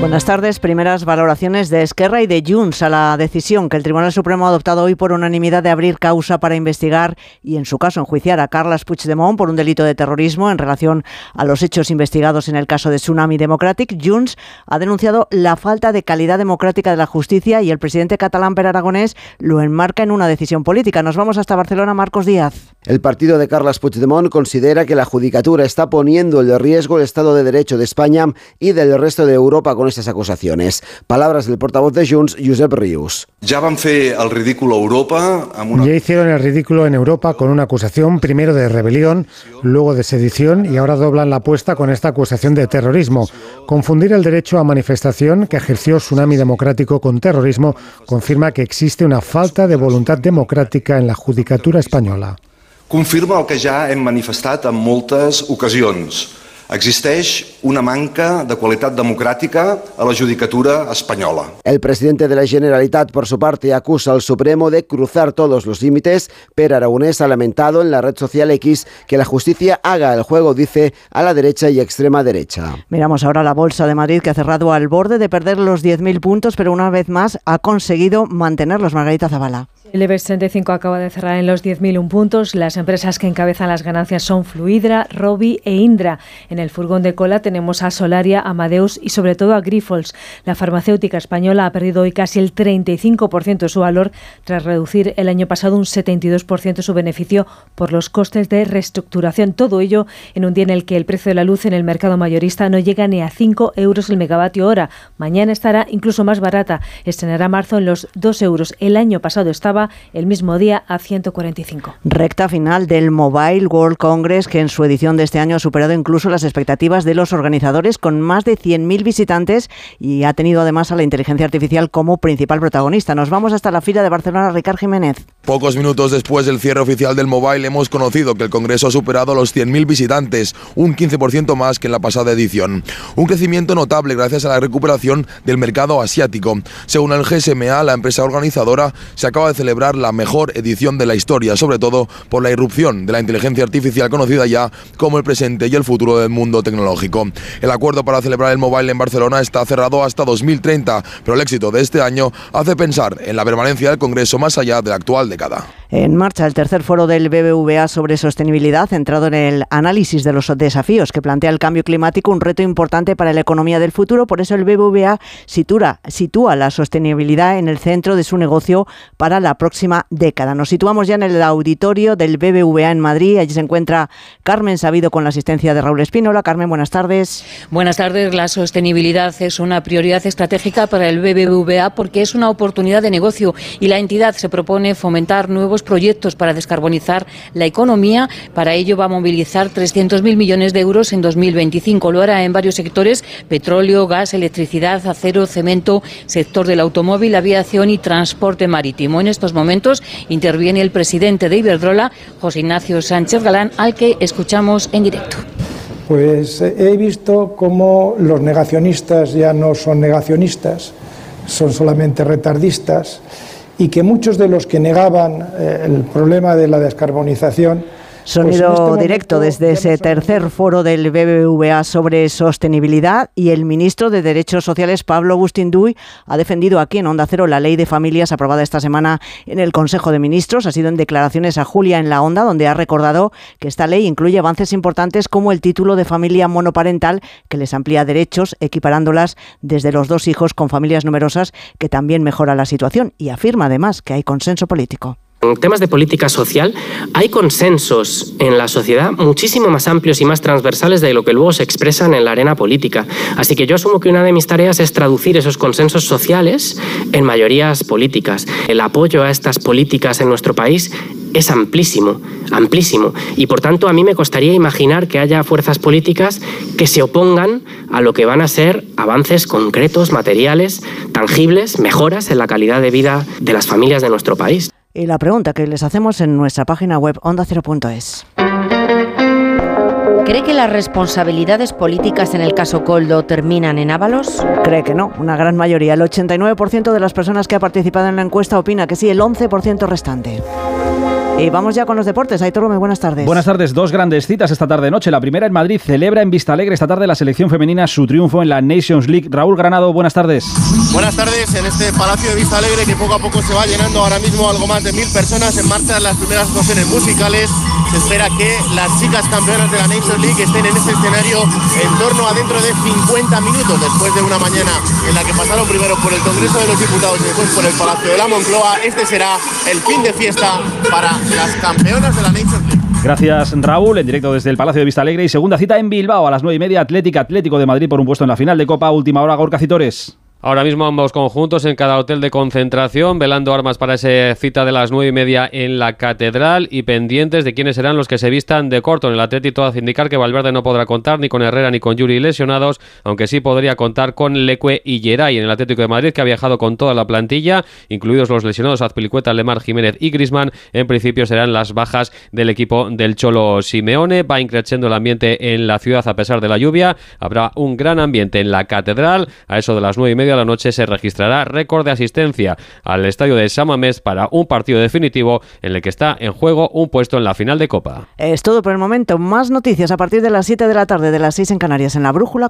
Buenas tardes. Primeras valoraciones de Esquerra y de Junts a la decisión que el Tribunal Supremo ha adoptado hoy por unanimidad de abrir causa para investigar y, en su caso, enjuiciar a Carles Puigdemont por un delito de terrorismo en relación a los hechos investigados en el caso de Tsunami Democratic. Junts ha denunciado la falta de calidad democrática de la justicia y el presidente catalán Per Aragonés lo enmarca en una decisión política. Nos vamos hasta Barcelona. Marcos Díaz. El partido de Carles Puigdemont considera que la judicatura está poniendo en riesgo el Estado de Derecho de España y del resto de Europa con estas acusaciones. Palabras del portavoz de Junts, Josep Rius. Ya van fer el ridículo a Europa. Una... Ya hicieron el ridículo en Europa con una acusación primero de rebelión, luego de sedición y ahora doblan la apuesta con esta acusación de terrorismo. Confundir el derecho a manifestación que ejerció Tsunami Democrático con terrorismo confirma que existe una falta de voluntad democrática en la judicatura española. confirma el que ja hem manifestat en moltes ocasions. Existeix una manca de qualitat democràtica a la judicatura espanyola. El presidente de la Generalitat, por su parte, acusa al Supremo de cruzar todos los límites. Per Aragonés ha lamentado en la red social X que la justicia haga el juego, dice, a la derecha y extrema derecha. Miramos ahora la Bolsa de Madrid, que ha cerrado al borde de perder los 10.000 puntos, pero una vez más ha conseguido mantenerlos. Margarita Zavala. El IBEX 35 acaba de cerrar en los 10.000 puntos. Las empresas que encabezan las ganancias son Fluidra, Robi e Indra. En el furgón de cola tenemos a Solaria, Amadeus y sobre todo a Grifols. La farmacéutica española ha perdido hoy casi el 35% de su valor tras reducir el año pasado un 72% su beneficio por los costes de reestructuración. Todo ello en un día en el que el precio de la luz en el mercado mayorista no llega ni a 5 euros el megavatio hora. Mañana estará incluso más barata. Estrenará marzo en los 2 euros. El año pasado estaba el mismo día a 145. Recta final del Mobile World Congress, que en su edición de este año ha superado incluso las expectativas de los organizadores, con más de 100.000 visitantes y ha tenido además a la inteligencia artificial como principal protagonista. Nos vamos hasta la fila de Barcelona, Ricard Jiménez. Pocos minutos después del cierre oficial del Mobile hemos conocido que el Congreso ha superado los 100.000 visitantes, un 15% más que en la pasada edición. Un crecimiento notable gracias a la recuperación del mercado asiático. Según el GSMA, la empresa organizadora se acaba de celebrar la mejor edición de la historia, sobre todo por la irrupción de la inteligencia artificial conocida ya como el presente y el futuro del mundo tecnológico. El acuerdo para celebrar el Mobile en Barcelona está cerrado hasta 2030, pero el éxito de este año hace pensar en la permanencia del Congreso más allá de la actual década. En marcha el tercer foro del BBVA sobre sostenibilidad, centrado en el análisis de los desafíos que plantea el cambio climático, un reto importante para la economía del futuro. Por eso el BBVA sitúa, la sostenibilidad en el centro de su negocio para la próxima década. Nos situamos ya en el auditorio del BBVA en Madrid. Allí se encuentra Carmen Sabido con la asistencia de Raúl Espínola. Carmen, buenas tardes. Buenas tardes. La sostenibilidad es una prioridad estratégica para el BBVA porque es una oportunidad de negocio y la entidad se propone fomentar nuevos proyectos para descarbonizar la economía. Para ello va a movilizar 300.000 millones de euros en 2025. Lo hará en varios sectores, petróleo, gas, electricidad, acero, cemento, sector del automóvil, aviación y transporte marítimo. En estos momentos interviene el presidente de Iberdrola, José Ignacio Sánchez Galán, al que escuchamos en directo. Pues eh, he visto cómo los negacionistas ya no son negacionistas, son solamente retardistas y que muchos de los que negaban eh, el problema de la descarbonización Sonido pues este directo desde ese tercer foro del BBVA sobre sostenibilidad y el ministro de Derechos Sociales, Pablo Agustín Duy, ha defendido aquí en Onda Cero la ley de familias aprobada esta semana en el Consejo de Ministros. Ha sido en declaraciones a Julia en la Onda, donde ha recordado que esta ley incluye avances importantes como el título de familia monoparental, que les amplía derechos, equiparándolas desde los dos hijos con familias numerosas, que también mejora la situación. Y afirma además que hay consenso político. En temas de política social hay consensos en la sociedad muchísimo más amplios y más transversales de lo que luego se expresan en la arena política. Así que yo asumo que una de mis tareas es traducir esos consensos sociales en mayorías políticas. El apoyo a estas políticas en nuestro país es amplísimo, amplísimo. Y por tanto a mí me costaría imaginar que haya fuerzas políticas que se opongan a lo que van a ser avances concretos, materiales, tangibles, mejoras en la calidad de vida de las familias de nuestro país. Y la pregunta que les hacemos en nuestra página web ondacero.es. ¿Cree que las responsabilidades políticas en el caso Coldo terminan en Ábalos? Cree que no, una gran mayoría. El 89% de las personas que ha participado en la encuesta opina que sí, el 11% restante. Y vamos ya con los deportes. Aitor Gómez, buenas tardes. Buenas tardes. Dos grandes citas esta tarde noche. La primera en Madrid celebra en Vista Alegre esta tarde la selección femenina su triunfo en la Nations League. Raúl Granado, buenas tardes. Buenas tardes en este Palacio de Vista Alegre que poco a poco se va llenando ahora mismo algo más de mil personas en marcha las primeras actuaciones musicales. Se espera que las chicas campeonas de la Nations League estén en este escenario en torno a dentro de 50 minutos después de una mañana en la que pasaron primero por el Congreso de los Diputados y después por el Palacio de la Moncloa. Este será el fin de fiesta para las campeonas de la Nations League. Gracias Raúl, en directo desde el Palacio de Vista Alegre y segunda cita en Bilbao a las 9 y media, Atlética Atlético de Madrid por un puesto en la final de Copa, última hora Gorka Citores. Ahora mismo ambos conjuntos en cada hotel de concentración, velando armas para esa cita de las nueve y media en la catedral y pendientes de quiénes serán los que se vistan de corto. En el Atlético hace indicar que Valverde no podrá contar ni con Herrera ni con Yuri lesionados, aunque sí podría contar con Leque y Geray en el Atlético de Madrid, que ha viajado con toda la plantilla, incluidos los lesionados Azpilicueta, Lemar, Jiménez y Grisman. En principio serán las bajas del equipo del Cholo Simeone. Va increciendo el ambiente en la ciudad a pesar de la lluvia. Habrá un gran ambiente en la catedral. A eso de las nueve y de la noche se registrará récord de asistencia al estadio de Samamés para un partido definitivo en el que está en juego un puesto en la final de Copa. Es todo por el momento. Más noticias a partir de las 7 de la tarde, de las 6 en Canarias, en la Brújula.